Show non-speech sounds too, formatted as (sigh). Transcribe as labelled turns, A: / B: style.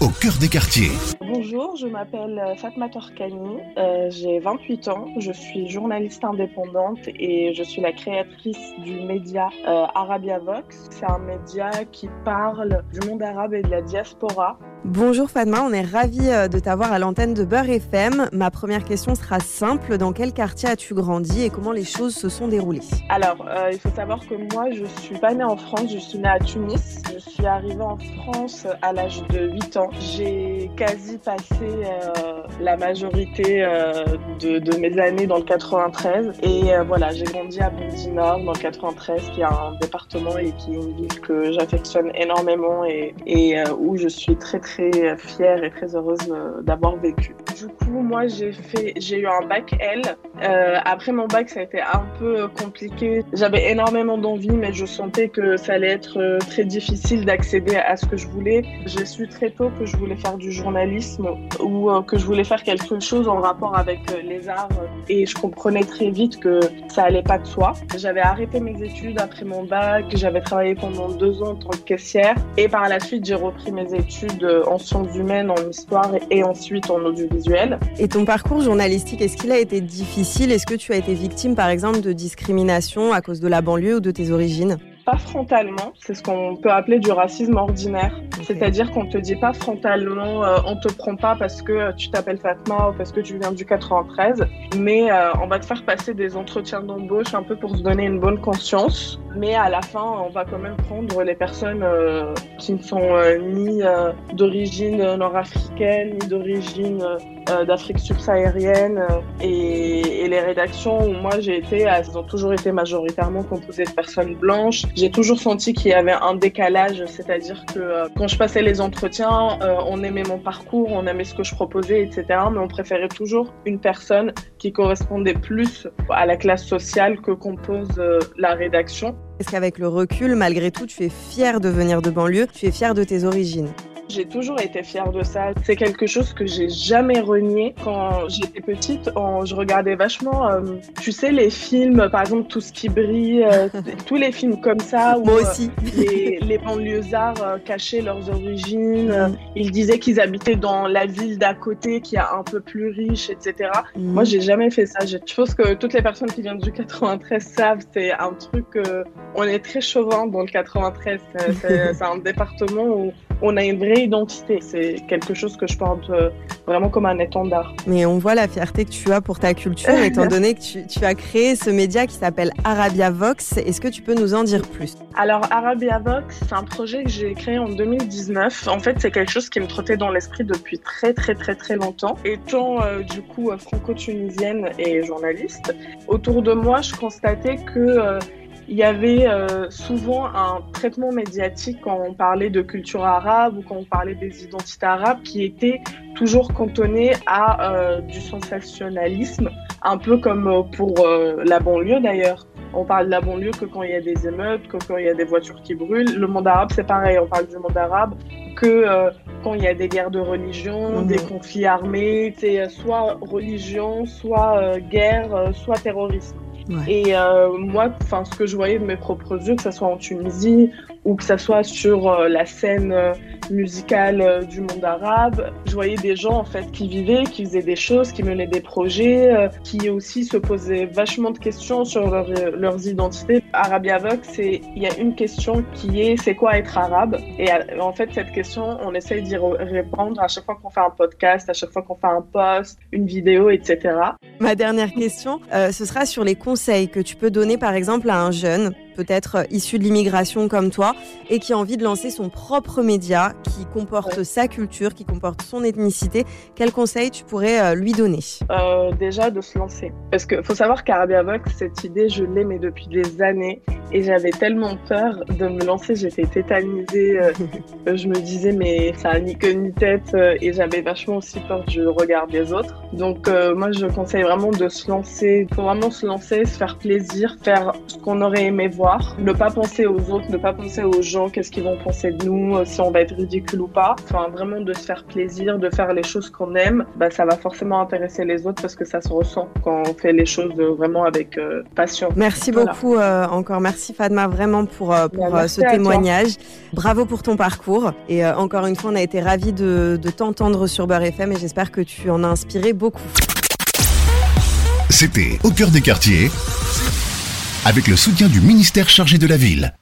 A: Au cœur des quartiers.
B: Bonjour, je m'appelle euh, Fatma Torkani, euh, j'ai 28 ans, je suis journaliste indépendante et je suis la créatrice du média euh, Arabia Vox. C'est un média qui parle du monde arabe et de la diaspora.
C: Bonjour Fatma, on est ravis euh, de t'avoir à l'antenne de Beurre FM. Ma première question sera simple, dans quel quartier as-tu grandi et comment les choses se sont déroulées?
B: Alors, euh, il faut savoir que moi, je suis pas née en France, je suis née à Tunis. Je suis arrivée en France à l'âge de 8 ans. J'ai quasi passé euh, la majorité euh, de, de, mes années dans le 93 et euh, voilà, j'ai grandi à Bondy Nord dans le 93 qui est un département et qui est une ville que j'affectionne énormément et, et où je suis très très très fière et très heureuse euh, d'avoir vécu. Du coup, moi, j'ai fait, j'ai eu un bac L. Euh, après mon bac, ça a été un peu compliqué. J'avais énormément d'envie, mais je sentais que ça allait être euh, très difficile d'accéder à ce que je voulais. J'ai su très tôt que je voulais faire du journalisme ou euh, que je voulais faire quelque chose en rapport avec les arts. Et je comprenais très vite que ça allait pas de soi. J'avais arrêté mes études après mon bac. J'avais travaillé pendant deux ans en tant que caissière. Et par la suite, j'ai repris mes études en sciences humaines, en histoire et ensuite en audiovisuel.
C: Et ton parcours journalistique, est-ce qu'il a été difficile? Est-ce que tu as été victime, par exemple, de discrimination à cause de la banlieue ou de tes origines?
B: Pas frontalement, c'est ce qu'on peut appeler du racisme ordinaire. C'est-à-dire qu'on te dit pas frontalement, euh, on te prend pas parce que tu t'appelles Fatma ou parce que tu viens du 93, mais euh, on va te faire passer des entretiens d'embauche un peu pour se donner une bonne conscience. Mais à la fin, on va quand même prendre les personnes euh, qui ne sont ni d'origine nord-africaine, ni d'origine d'Afrique subsaharienne. Et, et, les rédactions où moi j'ai été, elles ont toujours été majoritairement composées de personnes blanches. J'ai toujours senti qu'il y avait un décalage, c'est-à-dire que quand je passais les entretiens, on aimait mon parcours, on aimait ce que je proposais, etc. Mais on préférait toujours une personne qui correspondait plus à la classe sociale que compose la rédaction.
C: Est-ce qu'avec le recul, malgré tout, tu es fier de venir de banlieue, tu es fier de tes origines?
B: J'ai toujours été fière de ça. C'est quelque chose que j'ai jamais renié. Quand j'étais petite, je regardais vachement, euh, tu sais, les films, par exemple, Tout ce qui brille, euh, (laughs) tous les films comme ça.
C: Où, Moi aussi.
B: Euh, (laughs) les, les banlieusards cachaient leurs origines. Mm. Ils disaient qu'ils habitaient dans la ville d'à côté qui est un peu plus riche, etc. Mm. Moi, j'ai jamais fait ça. Je pense que toutes les personnes qui viennent du 93 savent, c'est un truc, on est très chauvin dans le 93. (laughs) C'est un département où on a une vraie identité. C'est quelque chose que je porte euh, vraiment comme un étendard.
C: Mais on voit la fierté que tu as pour ta culture, (laughs) étant donné que tu, as créé ce média qui s'appelle Arabia Vox. Est-ce que tu peux nous en dire plus?
B: Alors, Arabia Vox, c'est un projet que j'ai créé en 2019. En fait, c'est quelque chose qui me trottait dans l'esprit depuis très, très, très, très longtemps. Étant euh, du coup franco-tunisienne et journaliste, autour de moi, je constatais que euh, il y avait euh, souvent un traitement médiatique quand on parlait de culture arabe ou quand on parlait des identités arabes qui était toujours cantonné à euh, du sensationnalisme, un peu comme euh, pour la banlieue d'ailleurs. On parle de la banlieue que quand il y a des émeutes, que quand il y a des voitures qui brûlent. Le monde arabe, c'est pareil, on parle du monde arabe que quand il y a des guerres de religion, mmh. des conflits armés, c'est soit religion, soit guerre, soit terrorisme. Et euh, moi, enfin, ce que je voyais de mes propres yeux, que ce soit en Tunisie ou que ce soit sur euh, la scène euh, musicale euh, du monde arabe, je voyais des gens en fait qui vivaient, qui faisaient des choses, qui menaient des projets, qui aussi se posaient vachement de questions sur leur, leurs identités. Arabia Vox, c'est il y a une question qui est c'est quoi être arabe? Et en fait, cette question, on essaye d'y répondre à chaque fois qu'on fait un podcast, à chaque fois qu'on fait un post, une vidéo, etc.
C: Ma dernière question, euh, ce sera sur les conseils que tu peux donner par exemple à un jeune peut-être euh, issu de l'immigration comme toi, et qui a envie de lancer son propre média qui comporte sa culture, qui comporte son ethnicité, quel conseil tu pourrais euh, lui donner?
B: Euh, Déjà de se lancer. Parce qu'il faut savoir qu'Arabia Vox, cette idée, je l'ai mais depuis des années, it et j'avais tellement peur de me lancer, j'étais tétanisée, (laughs) je me disais mais ça a ni queue ni tête, et j'avais vachement aussi peur du regard des autres. Donc moi je conseille vraiment de se lancer, il faut vraiment se lancer, se faire plaisir, faire ce qu'on aurait aimé voir ne pas penser aux autres, ne pas penser aux gens, qu'est-ce qu'ils vont penser de nous, euh, si on va être ridicule ou pas. Enfin, vraiment de se faire plaisir, de faire les choses qu'on aime, bah, ça va forcément intéresser les autres parce que ça se ressent quand on fait les choses vraiment avec euh, passion.
C: Merci beaucoup, euh, encore merci Fadma vraiment pour, euh, pour
B: Bah,
C: euh,
B: merci
C: ce témoignage. Bravo pour ton parcours. Et euh, encore une fois, on a été ravis de, de t'entendre sur Beurre FM et j'espère que tu en as inspiré beaucoup.
A: C'était Au cœur des quartiers avec le soutien du ministère chargé de la ville.